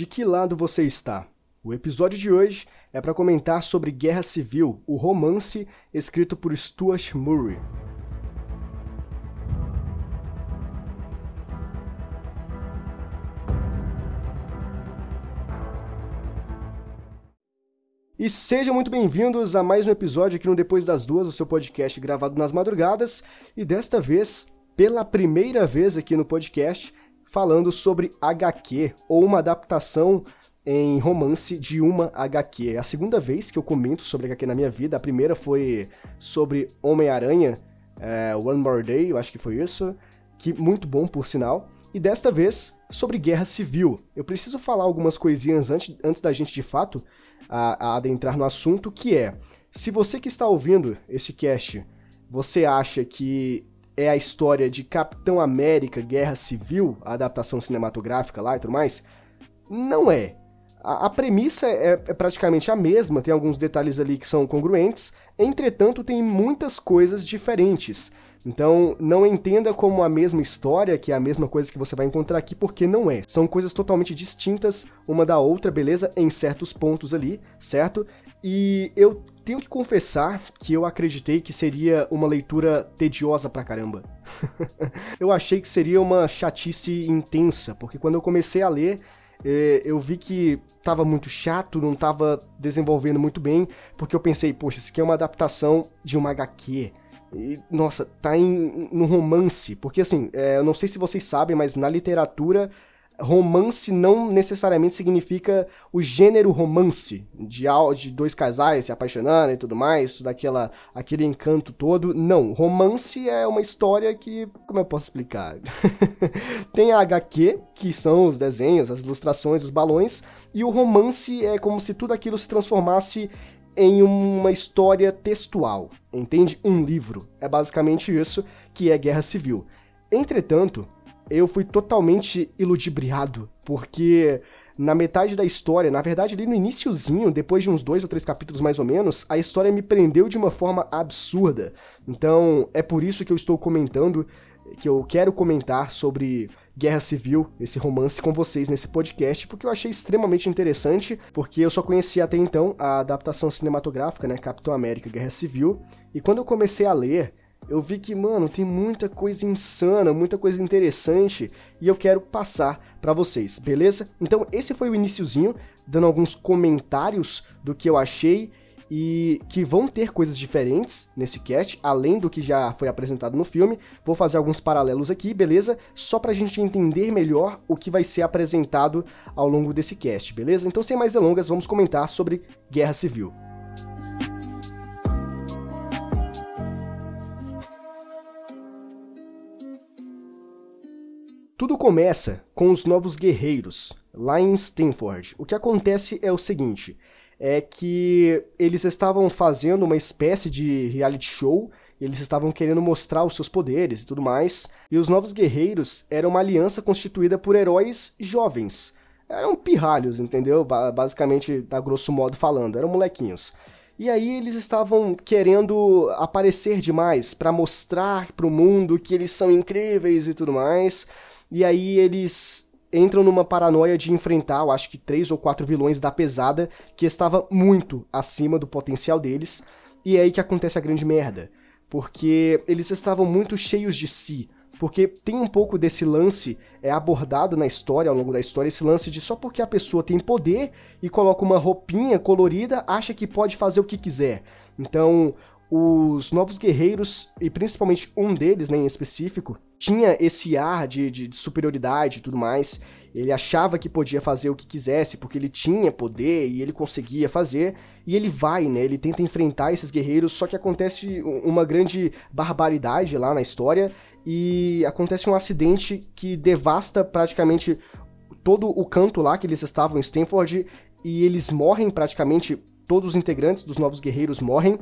De que lado você está? O episódio de hoje é para comentar sobre Guerra Civil, o romance escrito por Stuart Murray. E sejam muito bem-vindos a mais um episódio aqui no Depois das Duas, o seu podcast gravado nas madrugadas, e desta vez, pela primeira vez aqui no podcast, falando sobre HQ, ou uma adaptação em romance de uma HQ. É a segunda vez que eu comento sobre HQ na minha vida, a primeira foi sobre Homem-Aranha, é, One More Day, eu acho que foi isso, que muito bom por sinal. E desta vez sobre Guerra Civil. Eu preciso falar algumas coisinhas antes, antes da gente de fato a, a adentrar no assunto, que é, se você que está ouvindo esse cast, você acha que é a história de Capitão América Guerra Civil, a adaptação cinematográfica lá e tudo mais, não é. A, a premissa é, é, praticamente a mesma, tem alguns detalhes ali que são congruentes, entretanto, tem muitas coisas diferentes. Então, não entenda como a mesma história, que é a mesma coisa que você vai encontrar aqui, porque não é. São coisas totalmente distintas uma da outra, beleza? Em certos pontos ali, certo? E eu tenho que confessar que eu acreditei que seria uma leitura tediosa pra caramba. eu achei que seria uma chatice intensa, porque quando eu comecei a ler, eh, eu vi que tava muito chato, não tava desenvolvendo muito bem, porque eu pensei, poxa, isso aqui é uma adaptação de uma HQ. E, nossa, tá em, no romance. Porque, assim, é, eu não sei se vocês sabem, mas na literatura, romance não necessariamente significa o gênero romance, de, de dois casais se apaixonando e tudo mais, daquela, aquele encanto todo. Não, romance é uma história que. Como eu posso explicar? Tem a HQ, que são os desenhos, as ilustrações, os balões, e o romance é como se tudo aquilo se transformasse em uma história textual, entende? Um livro. É basicamente isso que é Guerra Civil. Entretanto, eu fui totalmente iludibriado, porque na metade da história, na verdade ali no iníciozinho, depois de uns dois ou três capítulos mais ou menos, a história me prendeu de uma forma absurda. Então, é por isso que eu estou comentando, que eu quero comentar sobre Guerra Civil, esse romance com vocês nesse podcast, porque eu achei extremamente interessante, porque eu só conhecia até então a adaptação cinematográfica, né, Capitão América Guerra Civil, e quando eu comecei a ler, eu vi que, mano, tem muita coisa insana, muita coisa interessante, e eu quero passar para vocês, beleza? Então, esse foi o iníciozinho, dando alguns comentários do que eu achei e que vão ter coisas diferentes nesse cast, além do que já foi apresentado no filme. Vou fazer alguns paralelos aqui, beleza? Só pra gente entender melhor o que vai ser apresentado ao longo desse cast, beleza? Então, sem mais delongas, vamos comentar sobre Guerra Civil. Tudo começa com os novos guerreiros, lá em Stanford. O que acontece é o seguinte: é que eles estavam fazendo uma espécie de reality show, eles estavam querendo mostrar os seus poderes e tudo mais, e os Novos Guerreiros eram uma aliança constituída por heróis jovens. Eram pirralhos, entendeu? Basicamente, a grosso modo falando, eram molequinhos. E aí eles estavam querendo aparecer demais para mostrar para o mundo que eles são incríveis e tudo mais. E aí eles entram numa paranoia de enfrentar, eu acho que três ou quatro vilões da pesada que estava muito acima do potencial deles. E é aí que acontece a grande merda, porque eles estavam muito cheios de si. Porque tem um pouco desse lance é abordado na história, ao longo da história, esse lance de só porque a pessoa tem poder e coloca uma roupinha colorida, acha que pode fazer o que quiser. Então, os novos guerreiros, e principalmente um deles né, em específico, tinha esse ar de, de, de, superioridade e tudo mais. Ele achava que podia fazer o que quisesse, porque ele tinha poder e ele conseguia fazer. E ele vai, né? Ele tenta enfrentar esses guerreiros, só que acontece uma grande barbaridade lá na história. E acontece um acidente que devasta praticamente todo o canto lá que eles estavam em Stanford. E eles morrem praticamente, todos os integrantes dos Novos Guerreiros morrem.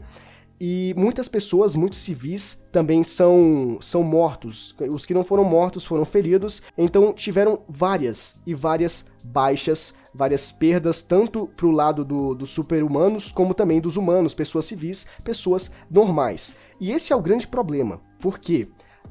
E muitas pessoas, muitos civis, também são, são mortos. Os que não foram mortos foram feridos. Então tiveram várias e várias baixas, várias perdas, tanto pro lado do, dos super-humanos, como também dos humanos, pessoas civis, pessoas normais. E esse é o grande problema. Por quê?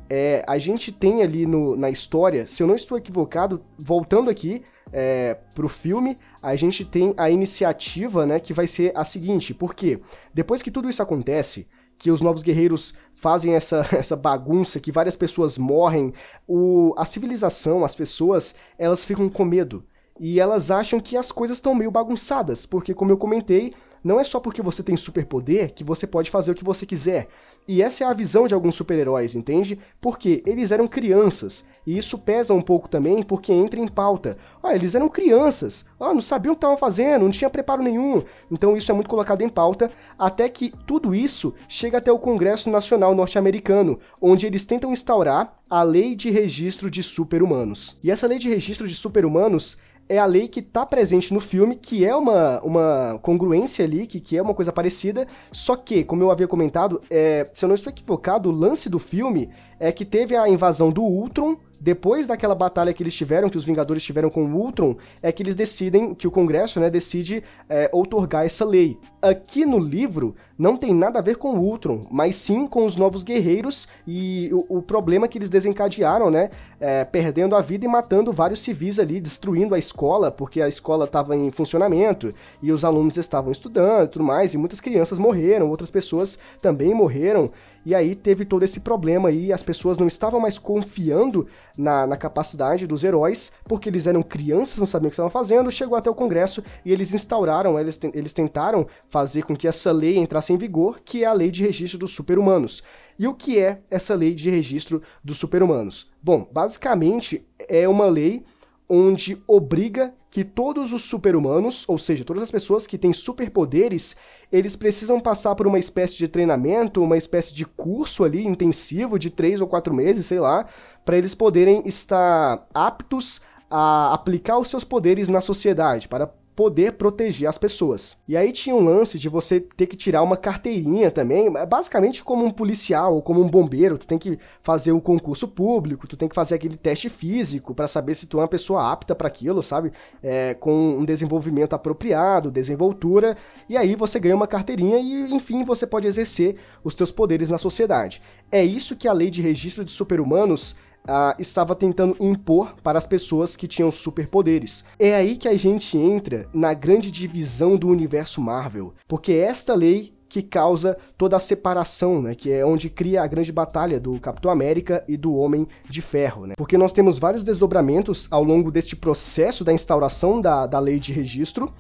É, a gente tem ali no, na história, se eu não estou equivocado, voltando aqui é, pro filme, a gente tem a iniciativa, né, que vai ser a seguinte, porque depois que tudo isso acontece, que os novos guerreiros fazem essa, essa bagunça, que várias pessoas morrem, o, a civilização, as pessoas, elas ficam com medo. E elas acham que as coisas estão meio bagunçadas, porque, como eu comentei, não é só porque você tem superpoder que você pode fazer o que você quiser. E essa é a visão de alguns super-heróis, entende? Porque eles eram crianças. E isso pesa um pouco também porque entra em pauta. Ah, eles eram crianças. Ah, não sabiam o que estavam fazendo, não tinha preparo nenhum. Então isso é muito colocado em pauta, até que tudo isso chega até o Congresso Nacional Norte-Americano, onde eles tentam instaurar a Lei de Registro de Super-Humanos. E essa Lei de Registro de Super-Humanos é a lei que está presente no filme, que é uma, uma congruência ali, que, que é uma coisa parecida, só que, como eu havia comentado, é, se eu não estou equivocado, o lance do filme é que teve a invasão do Ultron, depois daquela batalha que eles tiveram, que os Vingadores tiveram com o Ultron, é que eles decidem, que o Congresso, né, decide é, outorgar essa lei. Aqui no livro, não tem nada a ver com o Ultron, mas sim com os Novos Guerreiros e o, o problema que eles desencadearam, né, é, perdendo a vida e matando vários civis ali, destruindo a escola, porque a escola estava em funcionamento e os alunos estavam estudando e tudo mais, e muitas crianças morreram, outras pessoas também morreram, e aí teve todo esse problema aí, as pessoas não estavam mais confiando na, na capacidade dos heróis, porque eles eram crianças, não sabiam o que estavam fazendo, chegou até o Congresso e eles instauraram, eles, eles tentaram fazer com que essa lei entrasse em vigor, que é a Lei de Registro dos Super-Humanos. E o que é essa Lei de Registro dos Super-Humanos? Bom, basicamente é uma lei onde obriga que todos os super-humanos, ou seja, todas as pessoas que têm superpoderes, eles precisam passar por uma espécie de treinamento, uma espécie de curso ali intensivo de três ou quatro meses, sei lá, para eles poderem estar aptos a aplicar os seus poderes na sociedade, para poder proteger as pessoas. E aí tinha um lance de você ter que tirar uma carteirinha também, basicamente como um policial ou como um bombeiro, tu tem que fazer o um concurso público, tu tem que fazer aquele teste físico para saber se tu é uma pessoa apta para aquilo, sabe? É, com um desenvolvimento apropriado, desenvoltura, e aí você ganha uma carteirinha e, enfim, você pode exercer os teus poderes na sociedade. É isso que a lei de registro de super-humanos Uh, estava tentando impor para as pessoas que tinham superpoderes. É aí que a gente entra na grande divisão do universo Marvel, porque esta lei que causa toda a separação, né, que é onde cria a grande batalha do Capitão América e do Homem de Ferro, né? Porque nós temos vários desdobramentos ao longo deste processo da instauração da, da lei de registro,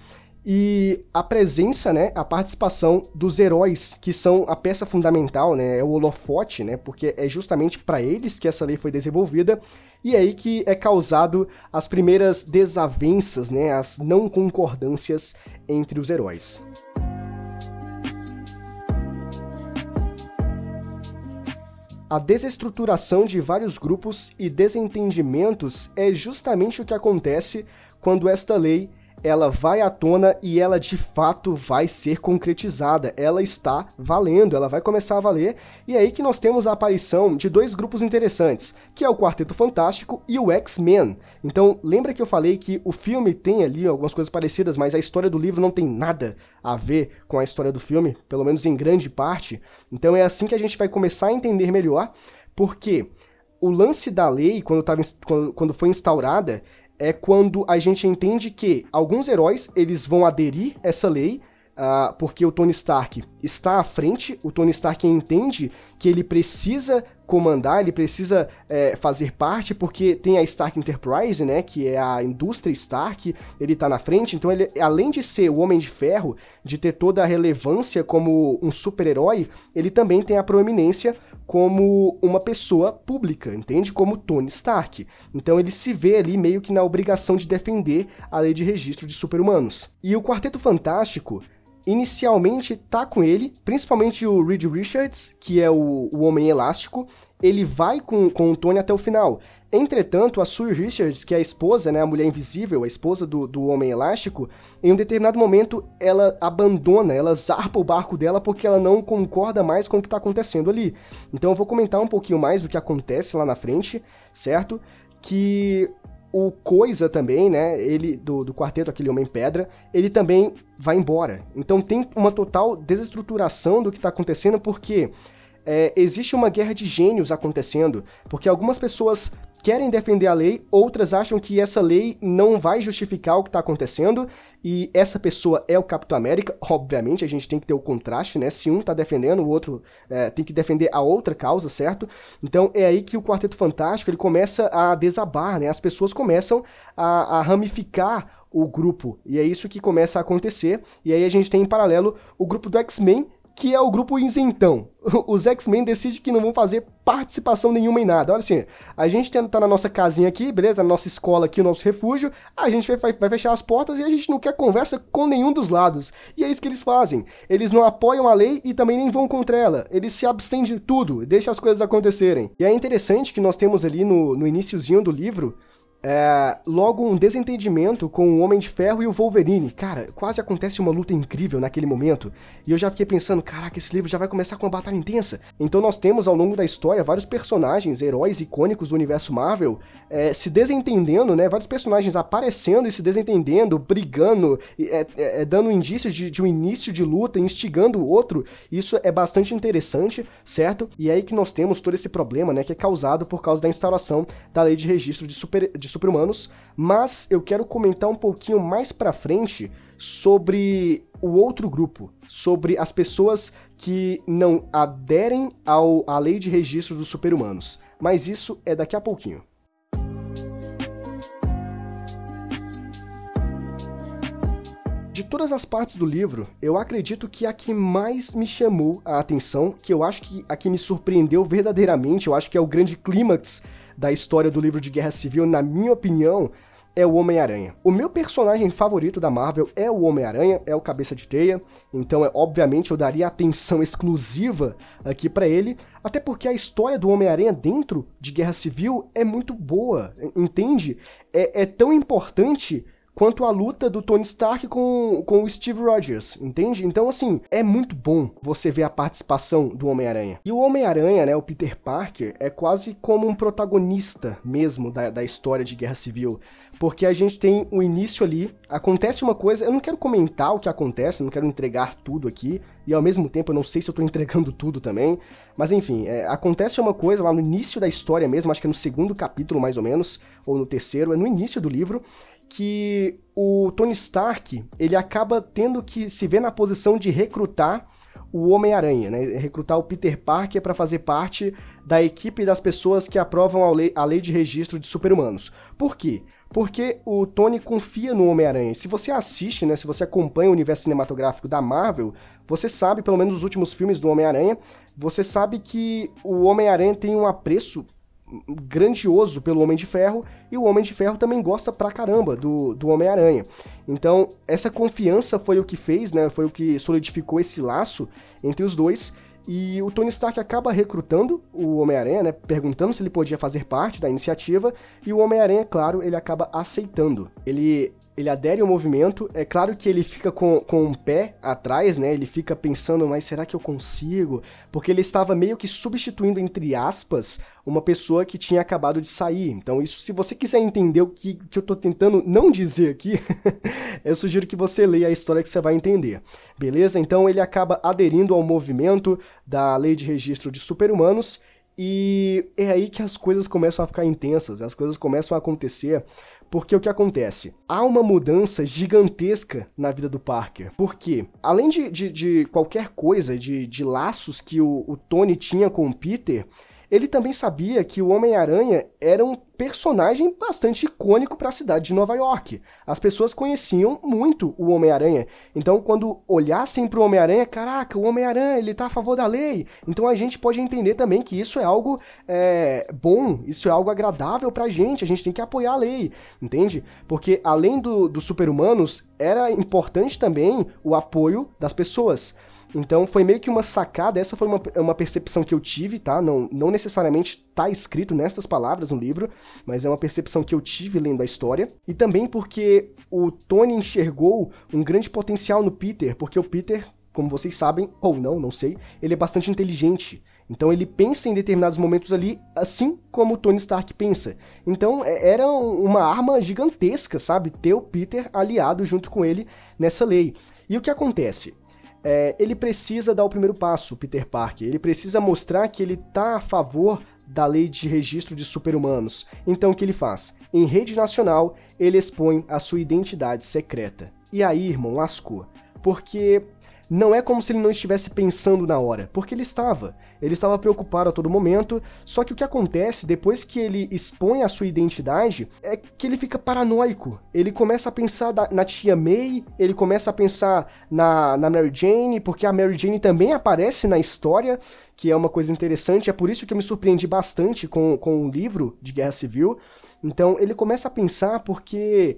e a presença, né, a participação dos heróis, que são a peça fundamental, né, é o holofote, né, porque é justamente para eles que essa lei foi desenvolvida, e é aí que é causado as primeiras desavenças, né, as não concordâncias entre os heróis. A desestruturação de vários grupos e desentendimentos é justamente o que acontece quando esta lei ela vai à tona e ela de fato vai ser concretizada. Ela está valendo, ela vai começar a valer. E é aí que nós temos a aparição de dois grupos interessantes, que é o Quarteto Fantástico e o X-Men. Então, lembra que eu falei que o filme tem ali algumas coisas parecidas, mas a história do livro não tem nada a ver com a história do filme, pelo menos em grande parte. Então é assim que a gente vai começar a entender melhor, porque o lance da lei, quando, tava, quando, quando foi instaurada, é quando a gente entende que alguns heróis eles vão aderir essa lei Uh, porque o Tony Stark está à frente, o Tony Stark entende que ele precisa comandar, ele precisa é, fazer parte, porque tem a Stark Enterprise, né, que é a indústria Stark, ele está na frente, então ele, além de ser o Homem de Ferro, de ter toda a relevância como um super-herói, ele também tem a proeminência como uma pessoa pública, entende? Como Tony Stark. Então ele se vê ali meio que na obrigação de defender a lei de registro de super-humanos. E o Quarteto Fantástico inicialmente tá com ele, principalmente o Reed Richards, que é o, o Homem Elástico, ele vai com, com o Tony até o final. Entretanto, a Sue Richards, que é a esposa, né, a mulher invisível, a esposa do, do Homem Elástico, em um determinado momento ela abandona, ela zarpa o barco dela porque ela não concorda mais com o que está acontecendo ali. Então eu vou comentar um pouquinho mais do que acontece lá na frente, certo? Que o Coisa também, né? Ele, do, do quarteto, aquele Homem Pedra, ele também vai embora. Então tem uma total desestruturação do que está acontecendo, porque é, existe uma guerra de gênios acontecendo, porque algumas pessoas querem defender a lei, outras acham que essa lei não vai justificar o que está acontecendo, e essa pessoa é o Capitão América. Obviamente, a gente tem que ter o contraste, né? Se um está defendendo, o outro é, tem que defender a outra causa, certo? Então é aí que o Quarteto Fantástico ele começa a desabar, né? As pessoas começam a, a ramificar o grupo, e é isso que começa a acontecer. E aí a gente tem em paralelo o grupo do X-Men, que é o grupo isentão. Os X-Men decidem que não vão fazer participação nenhuma em nada. Olha assim, a gente tá na nossa casinha aqui, beleza? Na nossa escola aqui, o nosso refúgio, a gente vai, vai, fechar as portas e a gente não quer conversa com nenhum dos lados. E é isso que eles fazem. Eles não apoiam a lei e também nem vão contra ela. Eles se abstêm de tudo, deixam as coisas acontecerem. E é interessante que nós temos ali no, no iníciozinho do livro é, logo um desentendimento com o Homem de Ferro e o Wolverine. Cara, quase acontece uma luta incrível naquele momento. E eu já fiquei pensando, caraca, esse livro já vai começar com uma batalha intensa. Então nós temos ao longo da história vários personagens, heróis icônicos do universo Marvel, é, se desentendendo, né? Vários personagens aparecendo e se desentendendo, brigando, é, é, dando indícios de, de, um início de luta, instigando o outro. Isso é bastante interessante, certo? E é aí que nós temos todo esse problema, né? Que é causado por causa da instauração da lei de registro de super. De super-humanos, mas eu quero comentar um pouquinho mais para frente sobre o outro grupo, sobre as pessoas que não aderem ao, à lei de registro dos super-humanos. Mas isso é daqui a pouquinho. De todas as partes do livro, eu acredito que a que mais me chamou a atenção, que eu acho que a que me surpreendeu verdadeiramente, eu acho que é o grande clímax da história do livro de Guerra Civil, na minha opinião, é o Homem-Aranha. O meu personagem favorito da Marvel é o Homem-Aranha, é o Cabeça de Teia, então é, obviamente eu daria atenção exclusiva aqui para ele, até porque a história do Homem-Aranha dentro de Guerra Civil é muito boa, entende? É, é tão importante quanto a luta do Tony Stark com, com o Steve Rogers, entende? Então, assim, é muito bom você ver a participação do Homem-Aranha. E o Homem-Aranha, né, o Peter Parker, é quase como um protagonista mesmo da, da história de Guerra Civil porque a gente tem o início ali, acontece uma coisa, eu não quero comentar o que acontece, não quero entregar tudo aqui, e ao mesmo tempo eu não sei se eu tô entregando tudo também, mas enfim, é, acontece uma coisa lá no início da história mesmo, acho que é no segundo capítulo mais ou menos, ou no terceiro, é no início do livro, que o Tony Stark ele acaba tendo que se ver na posição de recrutar o Homem-Aranha, né? Recrutar o Peter Parker para fazer parte da equipe das pessoas que aprovam a lei, a lei de registro de super-humanos. Por quê? Porque o Tony confia no Homem-Aranha. Se você assiste, né, se você acompanha o universo cinematográfico da Marvel, você sabe, pelo menos nos últimos filmes do Homem-Aranha, você sabe que o Homem-Aranha tem um apreço grandioso pelo Homem de Ferro e o Homem de Ferro também gosta pra caramba do, do Homem-Aranha. Então, essa confiança foi o que fez, né? Foi o que solidificou esse laço entre os dois. E o Tony Stark acaba recrutando o Homem-Aranha, né? Perguntando se ele podia fazer parte da iniciativa. E o Homem-Aranha, claro, ele acaba aceitando. Ele ele adere ao movimento. É claro que ele fica com, com um pé atrás, né? Ele fica pensando, mas será que eu consigo? Porque ele estava meio que substituindo, entre aspas, uma pessoa que tinha acabado de sair. Então, isso, se você quiser entender o que, que eu tô tentando não dizer aqui, eu sugiro que você leia a história que você vai entender. Beleza? Então, ele acaba aderindo ao movimento da lei de registro de super-humanos. E é aí que as coisas começam a ficar intensas, as coisas começam a acontecer porque o que acontece? Há uma mudança gigantesca na vida do Parker. Porque, além de, de, de qualquer coisa, de, de laços que o, o Tony tinha com o Peter, ele também sabia que o Homem-Aranha era um personagem bastante icônico para a cidade de Nova York. As pessoas conheciam muito o Homem-Aranha. Então, quando olhassem para o Homem-Aranha, caraca, o Homem-Aranha ele tá a favor da lei. Então a gente pode entender também que isso é algo é, bom, isso é algo agradável para a gente. A gente tem que apoiar a lei, entende? Porque além do, dos super-humanos, era importante também o apoio das pessoas. Então foi meio que uma sacada, essa foi uma, uma percepção que eu tive, tá? Não, não necessariamente tá escrito nessas palavras no livro, mas é uma percepção que eu tive lendo a história. E também porque o Tony enxergou um grande potencial no Peter, porque o Peter, como vocês sabem, ou não, não sei, ele é bastante inteligente. Então ele pensa em determinados momentos ali, assim como o Tony Stark pensa. Então é, era uma arma gigantesca, sabe? Ter o Peter aliado junto com ele nessa lei. E o que acontece? É, ele precisa dar o primeiro passo, Peter Parker. Ele precisa mostrar que ele está a favor da lei de registro de super-humanos. Então o que ele faz? Em rede nacional, ele expõe a sua identidade secreta. E aí, irmão, lascou. Porque não é como se ele não estivesse pensando na hora, porque ele estava. Ele estava preocupado a todo momento, só que o que acontece depois que ele expõe a sua identidade é que ele fica paranoico. Ele começa a pensar na tia May, ele começa a pensar na, na Mary Jane, porque a Mary Jane também aparece na história, que é uma coisa interessante, é por isso que eu me surpreendi bastante com, com o livro de Guerra Civil. Então ele começa a pensar porque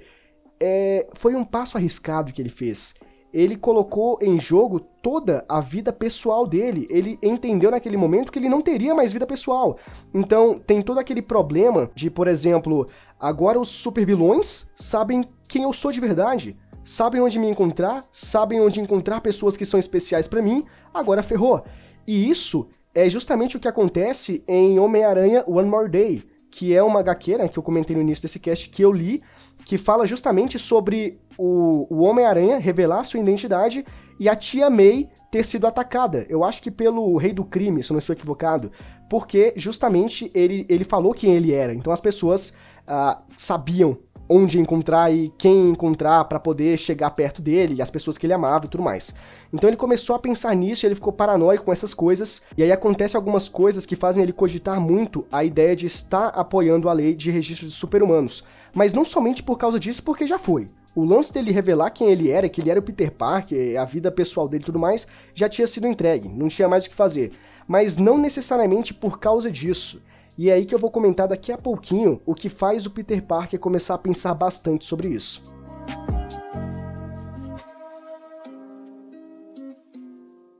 é, foi um passo arriscado que ele fez ele colocou em jogo toda a vida pessoal dele. Ele entendeu naquele momento que ele não teria mais vida pessoal. Então, tem todo aquele problema de, por exemplo, agora os supervilões sabem quem eu sou de verdade. Sabem onde me encontrar, sabem onde encontrar pessoas que são especiais para mim, agora ferrou. E isso é justamente o que acontece em Homem-Aranha One More Day, que é uma HQ, né, que eu comentei no início desse cast, que eu li, que fala justamente sobre o, o Homem-Aranha revelar sua identidade e a tia May ter sido atacada. Eu acho que pelo rei do crime, se não estou equivocado. Porque justamente ele, ele falou quem ele era. Então as pessoas uh, sabiam onde encontrar e quem encontrar para poder chegar perto dele, e as pessoas que ele amava e tudo mais. Então ele começou a pensar nisso, ele ficou paranoico com essas coisas, e aí acontece algumas coisas que fazem ele cogitar muito a ideia de estar apoiando a lei de registro de super-humanos. Mas não somente por causa disso, porque já foi. O lance dele revelar quem ele era, que ele era o Peter Parker, a vida pessoal dele e tudo mais, já tinha sido entregue, não tinha mais o que fazer. Mas não necessariamente por causa disso. E é aí que eu vou comentar daqui a pouquinho o que faz o Peter Parker começar a pensar bastante sobre isso.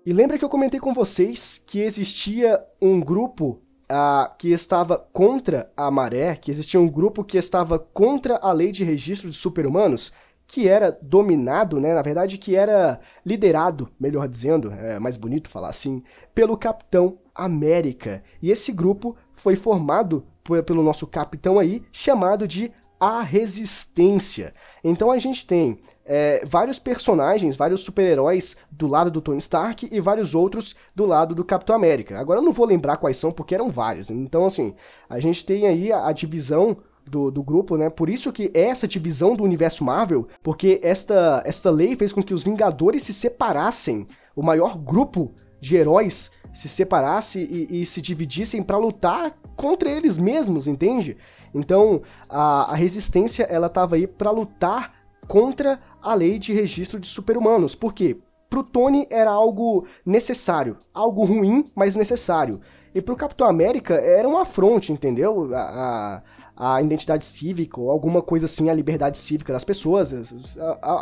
E lembra que eu comentei com vocês que existia um grupo uh, que estava contra a maré, que existia um grupo que estava contra a lei de registro de super-humanos, que era dominado, né, na verdade que era liderado, melhor dizendo, é mais bonito falar assim, pelo Capitão América. E esse grupo foi formado pelo nosso capitão aí, chamado de a resistência. Então a gente tem é, vários personagens, vários super-heróis do lado do Tony Stark e vários outros do lado do Capitão América. Agora eu não vou lembrar quais são porque eram vários. Então, assim, a gente tem aí a, a divisão do, do, grupo, né? Por isso que essa divisão do universo Marvel, porque esta, esta lei fez com que os Vingadores se separassem, o maior grupo de heróis se separasse e, e se dividissem para lutar contra eles mesmos, entende? Então a, a resistência ela estava aí para lutar contra a lei de registro de super-humanos. Por quê? Pro Tony era algo necessário, algo ruim, mas necessário. E pro Capitão América era um afronte, entendeu? A, a, a identidade cívica ou alguma coisa assim, a liberdade cívica das pessoas,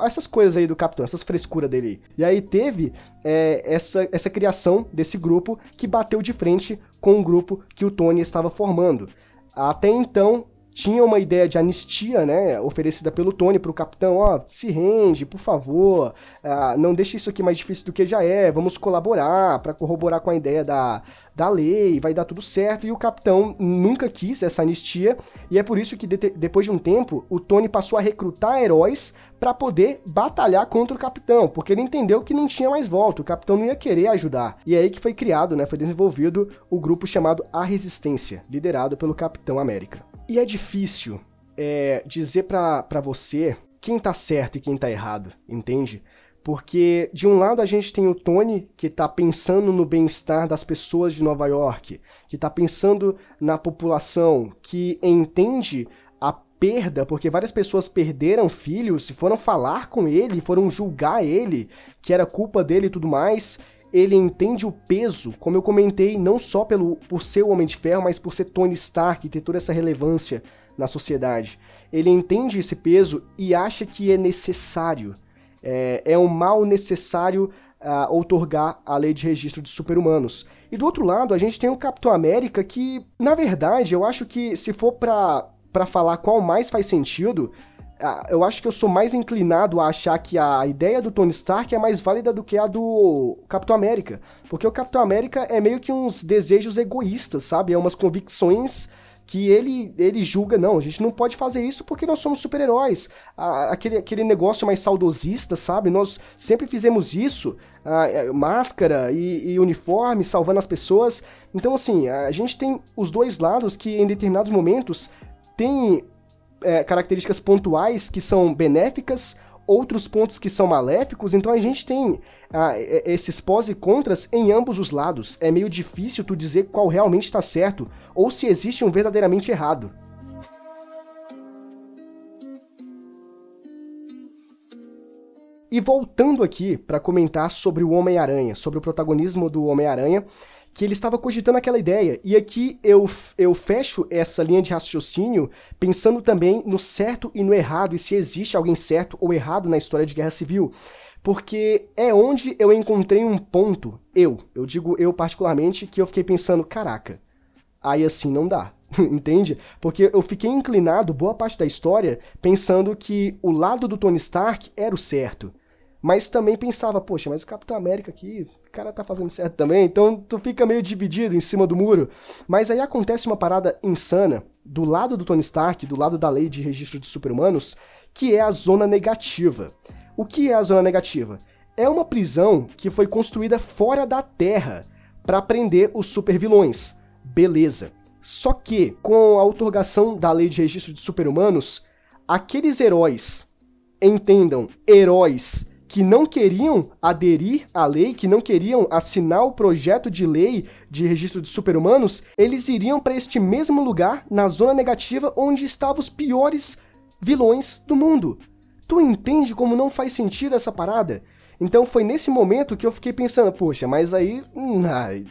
essas coisas aí do Capitão, essas frescuras dele. E aí teve é, essa, essa criação desse grupo que bateu de frente com o grupo que o Tony estava formando. Até então, tinha uma ideia de anistia, né, oferecida pelo Tony para o capitão, ó, oh, se rende, por favor, uh, não deixe isso aqui mais difícil do que já é, vamos colaborar para corroborar com a ideia da, da lei, vai dar tudo certo, e o capitão nunca quis essa anistia, e é por isso que de depois de um tempo, o Tony passou a recrutar heróis para poder batalhar contra o capitão, porque ele entendeu que não tinha mais volta, o capitão não ia querer ajudar. E é aí que foi criado, né, foi desenvolvido o grupo chamado A Resistência, liderado pelo Capitão América. E é difícil é, dizer para você quem tá certo e quem tá errado, entende? Porque de um lado a gente tem o Tony que tá pensando no bem-estar das pessoas de Nova York, que tá pensando na população, que entende a perda, porque várias pessoas perderam filhos foram falar com ele, foram julgar ele, que era culpa dele e tudo mais. Ele entende o peso, como eu comentei, não só pelo, por ser o Homem de Ferro, mas por ser Tony Stark e ter toda essa relevância na sociedade. Ele entende esse peso e acha que é necessário. É, é um mal necessário uh, outorgar a lei de registro de super-humanos. E do outro lado, a gente tem o Capitão América que, na verdade, eu acho que se for pra falar qual mais faz sentido, eu acho que eu sou mais inclinado a achar que a ideia do Tony Stark é mais válida do que a do Capitão América. Porque o Capitão América é meio que uns desejos egoístas, sabe? É umas convicções que ele, ele julga, não, a gente não pode fazer isso porque nós somos super-heróis. Aquele, aquele negócio mais saudosista, sabe? Nós sempre fizemos isso, a, máscara e, e, uniforme salvando as pessoas. Então, assim, a gente tem os dois lados que em determinados momentos têm é, características pontuais que são benéficas, outros pontos que são maléficos, então a gente tem ah, esses pós e contras em ambos os lados. É meio difícil tu dizer qual realmente está certo, ou se existe um verdadeiramente errado. E voltando aqui para comentar sobre o Homem-Aranha, sobre o protagonismo do Homem-Aranha, que ele estava cogitando aquela ideia. E aqui eu, eu fecho essa linha de raciocínio pensando também no certo e no errado, e se existe alguém certo ou errado na história de guerra civil. Porque é onde eu encontrei um ponto, eu, eu digo eu particularmente, que eu fiquei pensando, caraca, aí assim não dá. Entende? Porque eu fiquei inclinado boa parte da história pensando que o lado do Tony Stark era o certo. Mas também pensava, poxa, mas o Capitão América aqui, o cara tá fazendo certo também, então tu fica meio dividido em cima do muro. Mas aí acontece uma parada insana do lado do Tony Stark, do lado da lei de registro de super-humanos, que é a zona negativa. O que é a zona negativa? É uma prisão que foi construída fora da Terra para prender os supervilões. Beleza. Só que, com a outorgação da lei de registro de super-humanos, aqueles heróis, entendam, heróis que não queriam aderir à lei, que não queriam assinar o projeto de lei de registro de super-humanos, eles iriam para este mesmo lugar, na zona negativa, onde estavam os piores vilões do mundo. Tu entende como não faz sentido essa parada? Então foi nesse momento que eu fiquei pensando, poxa, mas aí, hum,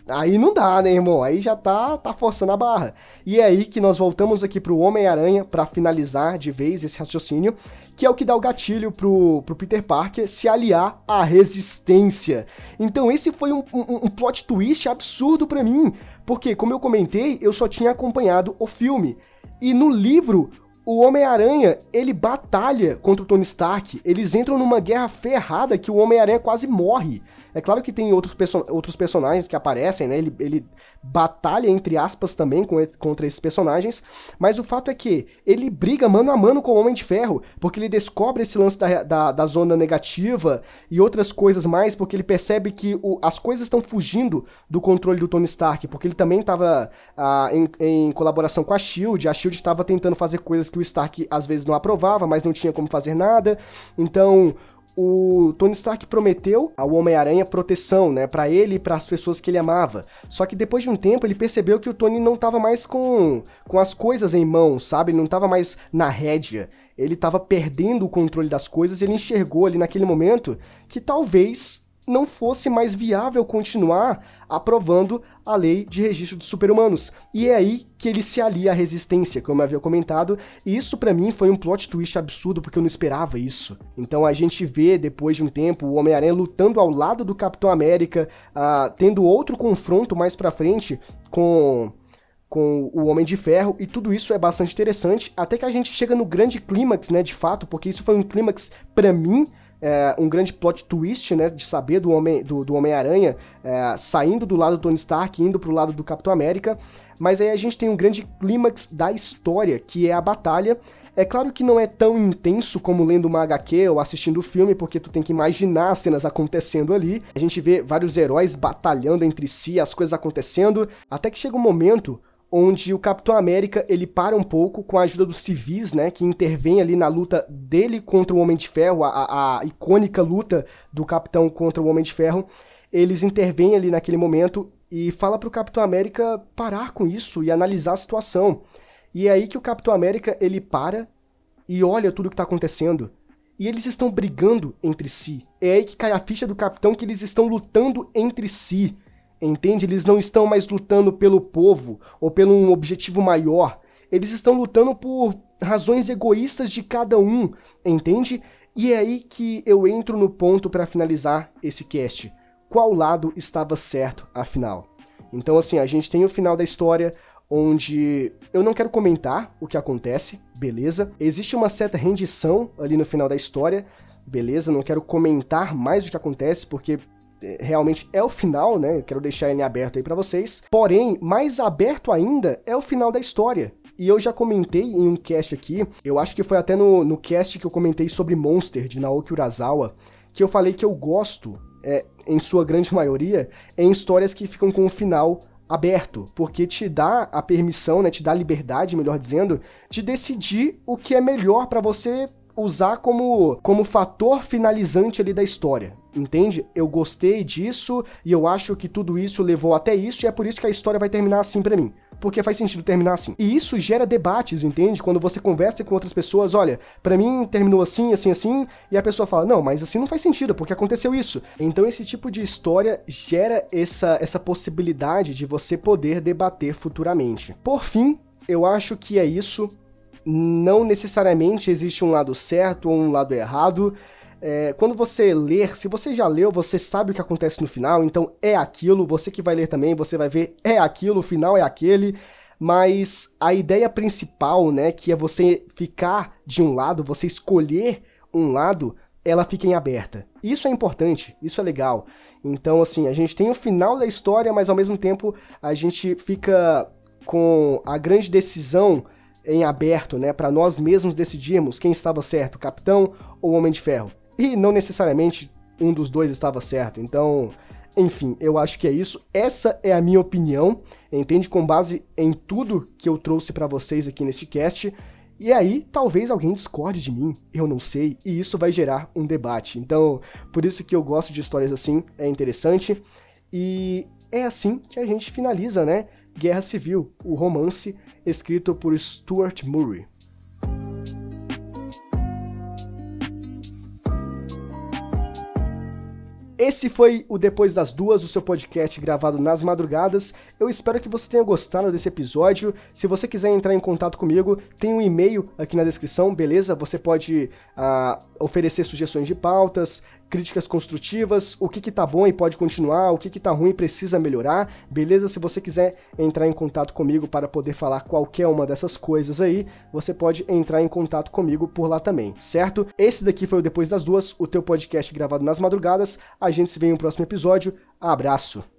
aí não dá, né, irmão? Aí já tá, tá forçando a barra. E é aí que nós voltamos aqui pro Homem-Aranha para finalizar de vez esse raciocínio, que é o que dá o gatilho pro, pro Peter Parker se aliar à resistência. Então esse foi um, um, um plot twist absurdo para mim, porque como eu comentei, eu só tinha acompanhado o filme. E no livro, o Homem-Aranha, ele batalha contra o Tony Stark, eles entram numa guerra ferrada que o Homem-Aranha quase morre. É claro que tem outros, outros personagens que aparecem, né? Ele, ele batalha, entre aspas, também com, contra esses personagens, mas o fato é que ele briga mano a mano com o Homem de Ferro, porque ele descobre esse lance da, da, da zona negativa e outras coisas mais, porque ele percebe que o, as coisas estão fugindo do controle do Tony Stark, porque ele também estava ah, em, em colaboração com a SHIELD, a SHIELD estava tentando fazer coisas que o Stark às vezes não aprovava, mas não tinha como fazer nada, então o Tony Stark prometeu ao Homem-Aranha proteção, né, para ele e para as pessoas que ele amava. Só que depois de um tempo ele percebeu que o Tony não estava mais com, com as coisas em mãos, sabe? Ele não estava mais na rédea. Ele estava perdendo o controle das coisas e ele enxergou ali naquele momento que talvez não fosse mais viável continuar aprovando a lei de registro de super-humanos. E é aí que ele se alia à resistência, como eu havia comentado, e isso para mim foi um plot twist absurdo, porque eu não esperava isso. Então a gente vê, depois de um tempo, o Homem-Aranha lutando ao lado do Capitão América, uh, tendo outro confronto mais pra frente com com o Homem de Ferro, e tudo isso é bastante interessante, até que a gente chega no grande clímax, né, de fato, porque isso foi um clímax para mim é, um grande plot twist, né, de saber do Homem-Aranha do, do Homem é, saindo do lado do Tony Stark, indo pro lado do Capitão América, mas aí a gente tem um grande clímax da história, que é a batalha. É claro que não é tão intenso como lendo uma HQ ou assistindo o filme, porque tu tem que imaginar as cenas acontecendo ali. A gente vê vários heróis batalhando entre si, as coisas acontecendo, até que chega um momento onde o Capitão América ele para um pouco com a ajuda dos civis, né, que intervém ali na luta dele contra o Homem de Ferro, a, a icônica luta do Capitão contra o Homem de Ferro. Eles intervêm ali naquele momento e fala para o Capitão América parar com isso e analisar a situação. E é aí que o Capitão América ele para e olha tudo o que está acontecendo. E eles estão brigando entre si. É aí que cai a ficha do Capitão que eles estão lutando entre si. Entende? Eles não estão mais lutando pelo povo ou pelo um objetivo maior. Eles estão lutando por razões egoístas de cada um, entende? E é aí que eu entro no ponto para finalizar esse cast. Qual lado estava certo, afinal? Então, assim, a gente tem o final da história onde eu não quero comentar o que acontece, beleza? Existe uma certa rendição ali no final da história, beleza? Não quero comentar mais o que acontece porque realmente é o final, né? Eu quero deixar ele aberto aí para vocês. Porém, mais aberto ainda é o final da história. E eu já comentei em um cast aqui, eu acho que foi até no, no cast que eu comentei sobre Monster, de Naoki Urasawa, que eu falei que eu gosto, é, em sua grande maioria, em histórias que ficam com o final aberto, porque te dá a permissão, né, te dá a liberdade, melhor dizendo, de decidir o que é melhor para você usar como, como fator finalizante ali da história. Entende? Eu gostei disso e eu acho que tudo isso levou até isso e é por isso que a história vai terminar assim para mim porque faz sentido terminar assim. E isso gera debates, entende? Quando você conversa com outras pessoas, olha, para mim terminou assim, assim, assim, e a pessoa fala, não, mas assim não faz sentido, porque aconteceu isso. Então esse tipo de história gera essa, essa possibilidade de você poder debater futuramente. Por fim, eu acho que é isso. Não necessariamente existe um lado certo ou um lado errado. É, quando você ler, se você já leu, você sabe o que acontece no final, então é aquilo, você que vai ler também, você vai ver, é aquilo, o final é aquele, mas a ideia principal, né, que é você ficar de um lado, você escolher um lado, ela fica em aberta. Isso é importante, isso é legal. Então, assim, a gente tem o final da história, mas ao mesmo tempo a gente fica com a grande decisão em aberto, né, para nós mesmos decidirmos quem estava certo, Capitão ou Homem de Ferro. E não necessariamente um dos dois estava certo. Então, enfim, eu acho que é isso. Essa é a minha opinião, entende? Com base em tudo que eu trouxe para vocês aqui neste cast. E aí, talvez alguém discorde de mim, eu não sei, e isso vai gerar um debate. Então, por isso que eu gosto de histórias assim, é interessante. E é assim que a gente finaliza, né? Guerra Civil, o romance escrito por Stuart Murray. Esse foi o Depois das Duas, o seu podcast gravado nas madrugadas. Eu espero que você tenha gostado desse episódio. Se você quiser entrar em contato comigo, tem um e-mail aqui na descrição, beleza? Você pode uh, oferecer sugestões de pautas, críticas construtivas, o que que tá bom e pode continuar, o que que tá ruim e precisa melhorar, beleza? Se você quiser entrar em contato comigo para poder falar qualquer uma dessas coisas aí, você pode entrar em contato comigo por lá também, certo? Esse daqui foi o Depois das Duas, o teu podcast gravado nas madrugadas. A gente se vê em um próximo episódio. Abraço!